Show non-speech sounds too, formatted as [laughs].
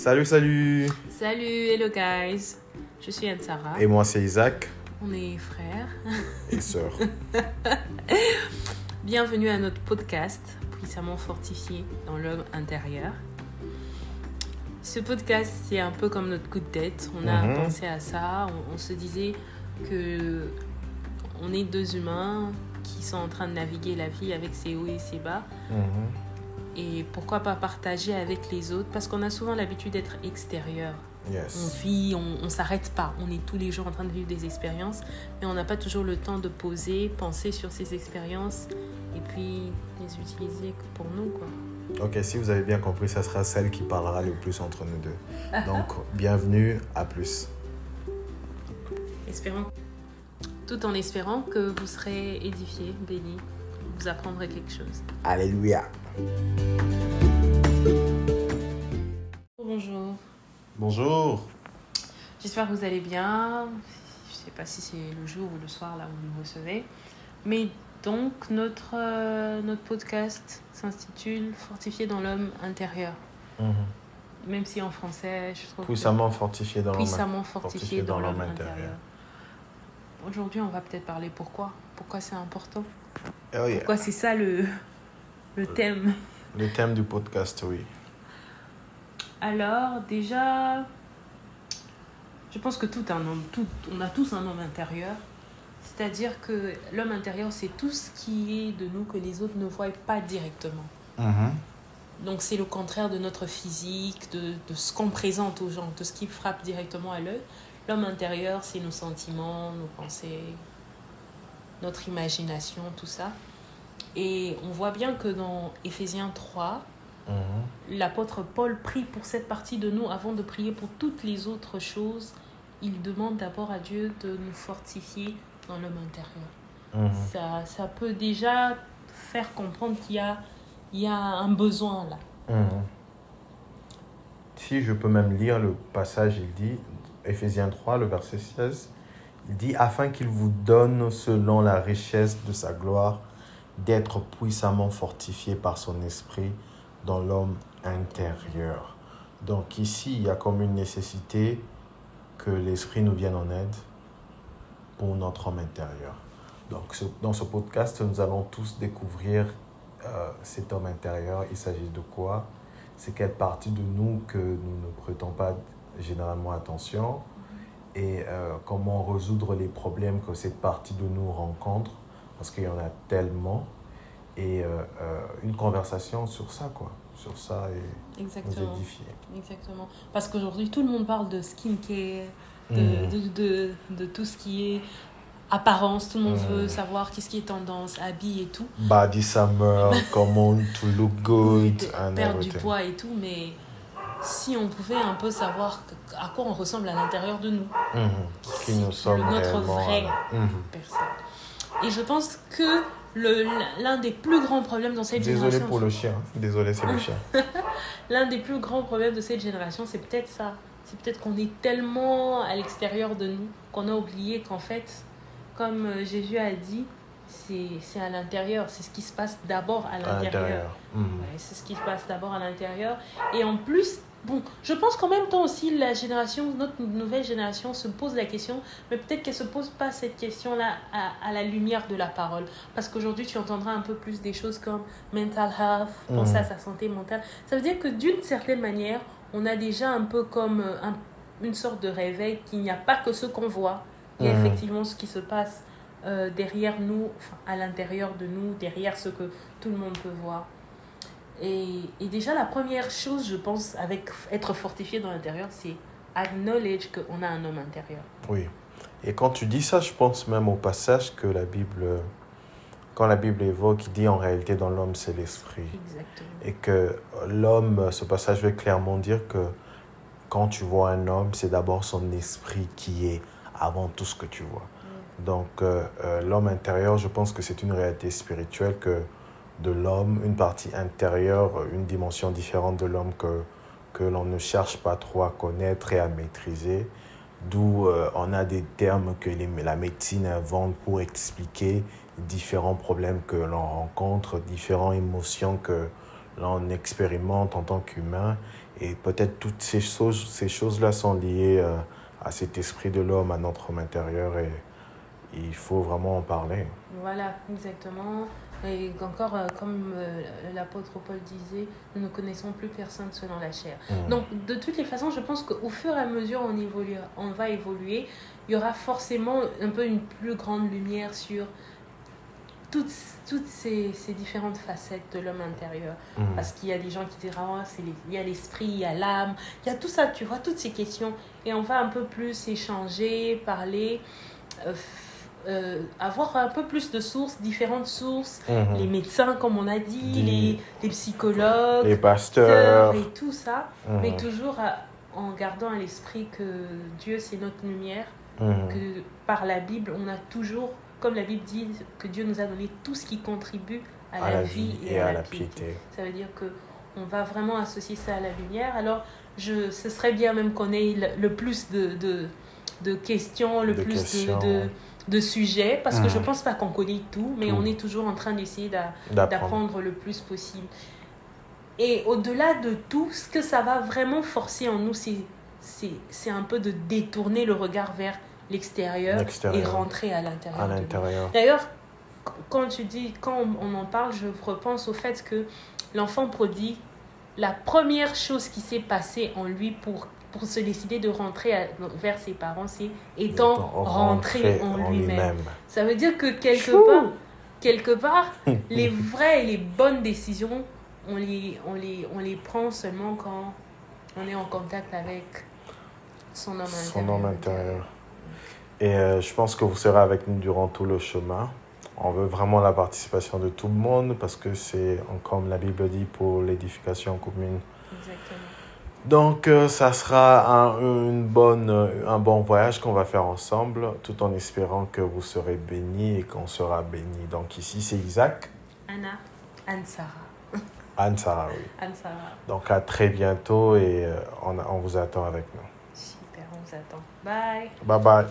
Salut, salut Salut, hello guys. Je suis Anne-Sara. Et moi, c'est Isaac On est frères. et sœur. [laughs] Bienvenue à notre podcast, puissamment fortifié dans l'homme intérieur. Ce podcast, c'est un peu comme notre coup de tête. On a Mhm. pensé à ça. On, on se disait que on est deux humains qui sont en train de naviguer la vie avec ses hauts et ses bas. Mhm. Et pourquoi pas partager avec les autres? Parce qu'on a souvent l'habitude d'être extérieur. On vit, on, on s'arrête pas. On est tous les jours en train de vivre des expériences, mais on n'a pas toujours le temps de poser, penser sur ces expériences et puis les utiliser pour nous, quoi. Ok, si vous avez bien compris, ça sera celle qui parlera le plus entre nous deux. [laughs] Donc, bienvenue, à plus. Espérons, tout en espérant que vous serez édifiés, bénis, vous apprendrez quelque chose. Alléluia. Bonjour. Bonjour. J'espère que vous allez bien. Je sais pas si c'est le jour ou le soir là où vous nous recevez. Mais donc, notre, euh, notre podcast s'intitule Fortifié dans l'homme intérieur. Mhm. Même si en français, je trouve. que- Puissamment fortifié dans l'homme. puissamment fortifié, dans, l'homme intérieur. Aujourd'hui, on va peut-être parler pourquoi. Pourquoi c'est important? Oh yeah. Pourquoi c'est ça le, le thème? Le thème du podcast, oui. Alors, déjà, je pense que tout un homme, tout, on a tous un homme intérieur. C'est-à-dire que l'homme intérieur, c'est tout ce qui est de nous que les autres ne voient pas directement. Mhm. Donc, c'est le contraire de notre physique, de, de ce qu'on présente aux gens, de ce qui frappe directement à l'œil. L'homme intérieur, c'est nos sentiments, nos pensées, notre imagination, tout ça. Et on voit bien que dans Éphésiens 3, Mhm. l'apôtre Paul prie pour cette partie de nous avant de prier pour toutes les autres choses. Il demande d'abord à Dieu de nous fortifier dans l'homme intérieur. Mhm. Ça, ça peut déjà faire comprendre qu'il y a, il y a un besoin là. Mhm. Si je peux même lire le passage, il dit, Éphésiens 3, le verset 16, il dit, afin qu'il vous donne, selon la richesse de sa gloire, d'être puissamment fortifié par son esprit dans l'homme intérieur. Donc ici, il y a comme une nécessité que l'esprit nous vienne en aide pour notre homme intérieur. Donc dans ce podcast, nous allons tous découvrir euh, cet homme intérieur. Il s'agit de quoi? C'est quelle partie de nous que nous ne prêtons pas généralement attention? Et euh, comment résoudre les problèmes que cette partie de nous rencontre parce qu'il y en a tellement et euh, euh, une conversation sur ça quoi sur ça et nous Exactement. édifier Exactement. Parce qu'aujourd'hui, tout le monde parle de skincare, de, Mhm. de, de, de tout ce qui est apparence. Tout le monde Mhm. veut savoir qu'est-ce qui est tendance, habits et tout. body summer [laughs] comment to look good perdre du poids et tout, mais si on pouvait un peu savoir à quoi on ressemble à l'intérieur de nous, Mhm. qui nous sommes notre réellement vrai Mhm. personne. Et je pense que l'un des plus grands problèmes dans cette désolé génération, pour le chien désolé c'est le chien [laughs] l'un des plus grands problèmes de cette génération, c'est peut-être ça. C'est peut-être qu'on est tellement à l'extérieur de nous qu'on a oublié qu'en fait, comme euh, Jésus a dit, c'est à l'intérieur, c'est ce qui se passe d'abord à l'intérieur. Mhm. Ouais, c'est ce qui se passe d'abord à l'intérieur. Et en plus, bon, je pense qu'en même temps aussi, la génération, notre nouvelle génération se pose la question, mais peut-être qu'elle se pose pas cette question-là à, à la lumière de la parole. Parce qu'aujourd'hui, tu entendras un peu plus des choses comme mental health, penser à sa santé mentale. Ça veut dire que d'une certaine manière, on a déjà un peu comme euh, un- une sorte de réveil qu'il n'y a pas que ce qu'on voit. Il y a Mhm. effectivement ce qui se passe euh, derrière nous, enfin, à l'intérieur de nous, derrière ce que tout le monde peut voir. Et, et déjà, la première chose, je pense, avec être fortifié dans l'intérieur, c'est acknowledge qu'on a un homme intérieur. Oui. Et quand tu dis ça, je pense même au passage que la Bible, quand la Bible évoque, il dit en réalité dans l'homme c'est l'esprit. Exactement. Et que l'homme, ce passage veut clairement dire que quand tu vois un homme, c'est d'abord son esprit qui est avant tout ce que tu vois. Donc euh, euh, l'homme intérieur, je pense que c'est une réalité spirituelle que de l'homme, une partie intérieure, une dimension différente de l'homme que, que l'on ne cherche pas trop à connaître et à maîtriser. D'où euh, on a des termes que la médecine invente pour expliquer différents problèmes que l'on rencontre, différentes émotions que là, on expérimente en tant qu'humain. Et peut-être toutes ces choses, ces choses-là sont liées euh, à cet esprit de l'homme, à notre homme intérieur. Et il faut vraiment en parler. Voilà, exactement. Et encore, euh, comme euh, l'apôtre Paul disait, nous ne connaissons plus personne selon la chair. Mm. Donc, de toutes les façons, je pense qu'au fur et à mesure on, évolue, on va évoluer, il y aura forcément un peu une plus grande lumière sur toutes, toutes ces, ces différentes facettes de l'homme intérieur. Mm. Parce qu'il y a des gens qui diront, Ah, c'est les- il y a l'esprit, il y a l'âme, il y a tout ça, tu vois, toutes ces questions. Et on va un peu plus échanger, parler, euh, euh, avoir un peu plus de sources, différentes sources. Mhm. Les médecins, comme on a dit, les, les psychologues, Les pasteurs et tout ça. Mhm. Mais toujours à- en gardant à l'esprit que Dieu, c'est notre lumière, Mhm. que par la Bible, on a toujours, comme la Bible dit, que Dieu nous a donné tout ce qui contribue à, la, vie et, à, la piété. Ça veut dire que on va vraiment associer ça à la lumière. Alors, je, ce serait bien même qu'on ait le, le plus de, de, de questions, le De plus questions. De, de, sujets, parce que je Mhm. pense pas qu'on connaît tout, mais Tout. on est toujours en train d'essayer d'a- D'apprendre. le plus possible. Et au-delà de tout, ce que ça va vraiment forcer en nous, c'est un peu de détourner le regard vers l'extérieur et rentrer à l'intérieur. D'ailleurs, qu- quand tu dis, quand on on en parle, je repense au fait que l'enfant prodigue, la première chose qui s'est passée en lui pour, pour se décider de rentrer à- vers ses parents, c'est étant rentré en lui-même. Ça veut dire que quelque Chou. part, quelque part, [laughs] les vraies et les bonnes décisions, on les, on les, on les prend seulement quand on est en contact avec son homme intérieur. Son homme intérieur. Et euh, je pense que vous serez avec nous durant tout le chemin. On veut vraiment la participation de tout le monde parce que c'est, comme la Bible dit, pour l'édification commune. Exactement. Donc, euh, ça sera un, une bonne, euh, un bon voyage qu'on va faire ensemble, tout en espérant que vous serez bénis et qu'on sera bénis. Donc, ici, c'est Isaac, Anna, Anne-Sarah. [laughs] Anne-Sarah, oui. Anne-Sarah. Donc, à très bientôt et euh, on, on vous attend avec nous. Super, on vous attend. Bye. Bye bye.